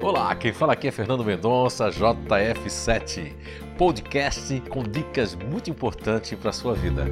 Olá, quem fala aqui é Fernando Mendonça, JF7, podcast com dicas muito importantes para a sua vida.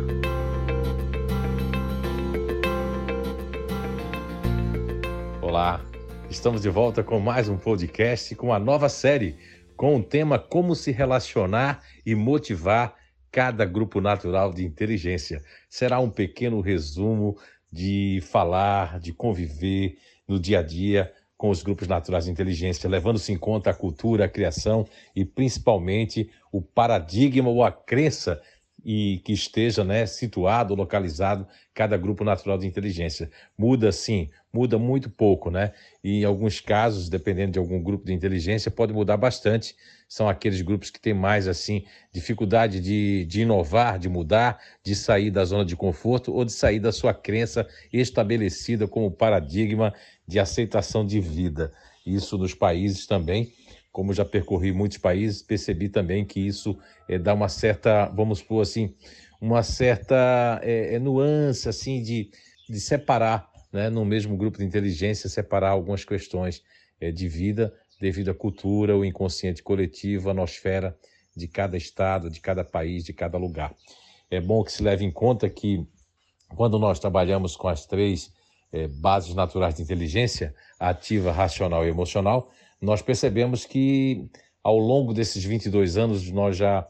Olá, estamos de volta com mais um podcast com uma nova série com o tema Como se relacionar e motivar cada grupo natural de inteligência. Será um pequeno resumo de falar, de conviver no dia a dia com os grupos naturais de inteligência, levando-se em conta a cultura, a criação e principalmente o paradigma ou a crença e que esteja né, situado, localizado cada grupo natural de inteligência. Muda sim, muda muito pouco, né? E em alguns casos, dependendo de algum grupo de inteligência, pode mudar bastante. São aqueles grupos que têm mais assim dificuldade de, de inovar, de mudar, de sair da zona de conforto ou de sair da sua crença estabelecida como paradigma de aceitação de vida. Isso nos países também como já percorri muitos países, percebi também que isso é, dá uma certa, vamos supor assim, uma certa é, nuance assim de, de separar, né, no mesmo grupo de inteligência, separar algumas questões é, de vida devido à cultura, o inconsciente coletivo, a nosfera de cada estado, de cada país, de cada lugar. É bom que se leve em conta que quando nós trabalhamos com as três bases naturais de inteligência, ativa, racional e emocional, nós percebemos que ao longo desses 22 anos nós já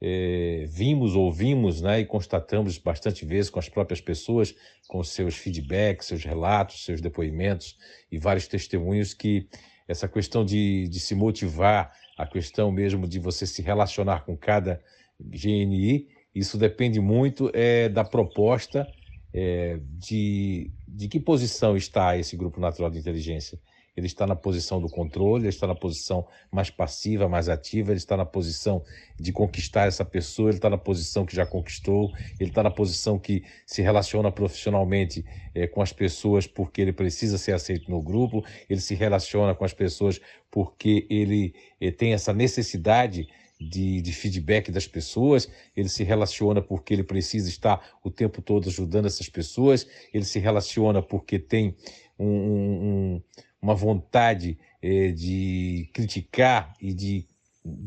é, vimos, ouvimos né, e constatamos bastante vezes com as próprias pessoas, com seus feedbacks, seus relatos, seus depoimentos e vários testemunhos que essa questão de, de se motivar, a questão mesmo de você se relacionar com cada GNI, isso depende muito é, da proposta é, de, de que posição está esse grupo natural de inteligência ele está na posição do controle, ele está na posição mais passiva, mais ativa, ele está na posição de conquistar essa pessoa, ele está na posição que já conquistou, ele está na posição que se relaciona profissionalmente é, com as pessoas porque ele precisa ser aceito no grupo, ele se relaciona com as pessoas porque ele é, tem essa necessidade de, de, feedback das pessoas, ele se relaciona porque ele precisa estar o tempo todo ajudando essas pessoas, ele se relaciona porque tem um, um, uma vontade é, de criticar e de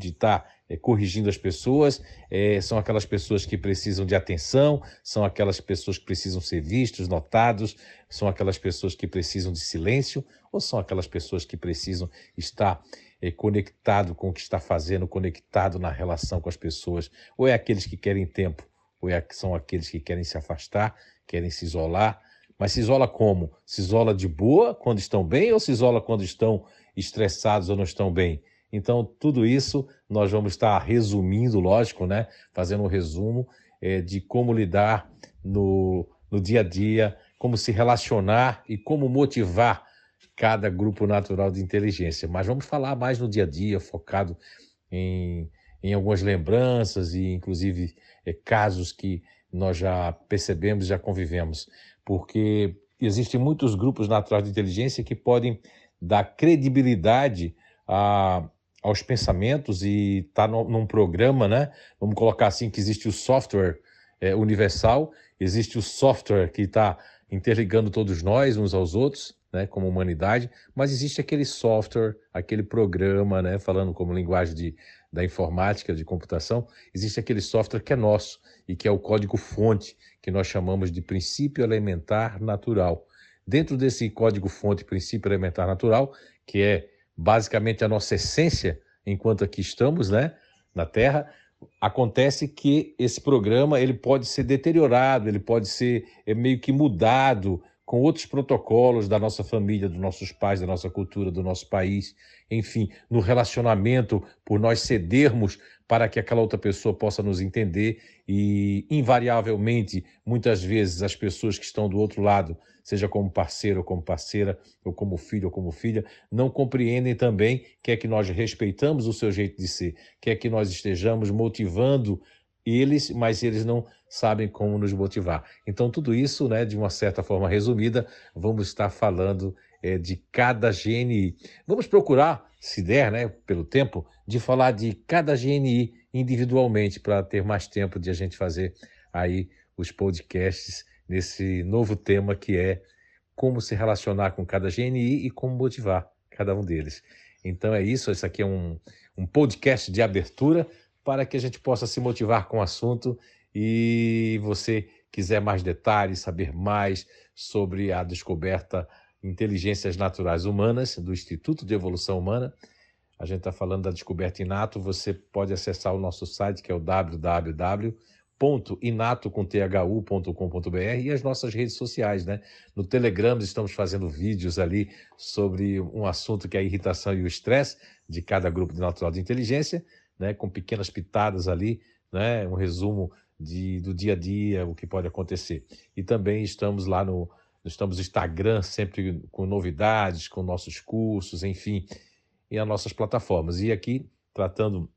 estar tá, é, corrigindo as pessoas, é, são aquelas pessoas que precisam de atenção, são aquelas pessoas que precisam ser vistos, notados, são aquelas pessoas que precisam de silêncio, ou são aquelas pessoas que precisam estar conectado com o que está fazendo, conectado na relação com as pessoas, ou é aqueles que querem tempo, ou é, são aqueles que querem se afastar, querem se isolar, mas se isola como? Se isola de boa quando estão bem ou se isola quando estão estressados ou não estão bem? Então, tudo isso nós vamos estar resumindo, lógico, né? Fazendo um resumo é, de como lidar no, no dia a dia, como se relacionar e como motivar cada grupo natural de inteligência. Mas vamos falar mais no dia a dia, focado em, em algumas lembranças e, inclusive, é, casos que nós já percebemos, já convivemos porque existem muitos grupos naturais de inteligência que podem dar credibilidade a, aos pensamentos e está num programa, né? Vamos colocar assim que existe o software é, universal, existe o software que está interligando todos nós uns aos outros, né, como humanidade, mas existe aquele software, aquele programa, né, falando como linguagem de, da informática, de computação, existe aquele software que é nosso e que é o código-fonte, que nós chamamos de princípio elementar natural. Dentro desse código-fonte, princípio elementar natural, que é basicamente a nossa essência enquanto aqui estamos, né, na Terra, acontece que esse programa ele pode ser deteriorado, ele pode ser é, meio que mudado com outros protocolos da nossa família, dos nossos pais, da nossa cultura, do nosso país, enfim, no relacionamento, por nós cedermos para que aquela outra pessoa possa nos entender e, invariavelmente, muitas vezes as pessoas que estão do outro lado, seja como parceiro ou como parceira, ou como filho ou como filha, não compreendem também que é que nós respeitamos o seu jeito de ser, que é que nós estejamos motivando eles, mas eles não sabem como nos motivar. Então, tudo isso, né, de uma certa forma resumida, vamos estar falando é, de cada GNI. Vamos procurar, se der, né, pelo tempo, de falar de cada GNI individualmente, para ter mais tempo de a gente fazer aí os podcasts nesse novo tema que é como se relacionar com cada GNI e como motivar cada um deles. Então é isso, esse aqui é um, um podcast de abertura para que a gente possa se motivar com o assunto e você quiser mais detalhes, saber mais sobre a descoberta Inteligências Naturais Humanas do Instituto de Evolução Humana, a gente está falando da descoberta Inato, você pode acessar o nosso site que é o www.inato.com.br e as nossas redes sociais, né? No Telegram estamos fazendo vídeos ali sobre um assunto que é a irritação e o estresse de cada grupo de natural de inteligência, né? Com pequenas pitadas ali, né? Um resumo de, do dia a dia, o que pode acontecer. E também estamos lá no estamos no Instagram sempre com novidades, com nossos cursos, enfim e as nossas plataformas. E aqui, tratando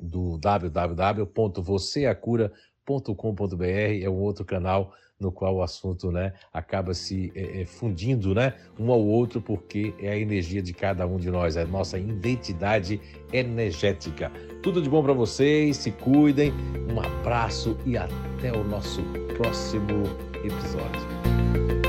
do www.vocêacura.com.br, é um outro canal no qual o assunto né, acaba se é, é, fundindo né, um ao outro, porque é a energia de cada um de nós, é a nossa identidade energética. Tudo de bom para vocês, se cuidem, um abraço e até o nosso próximo episódio.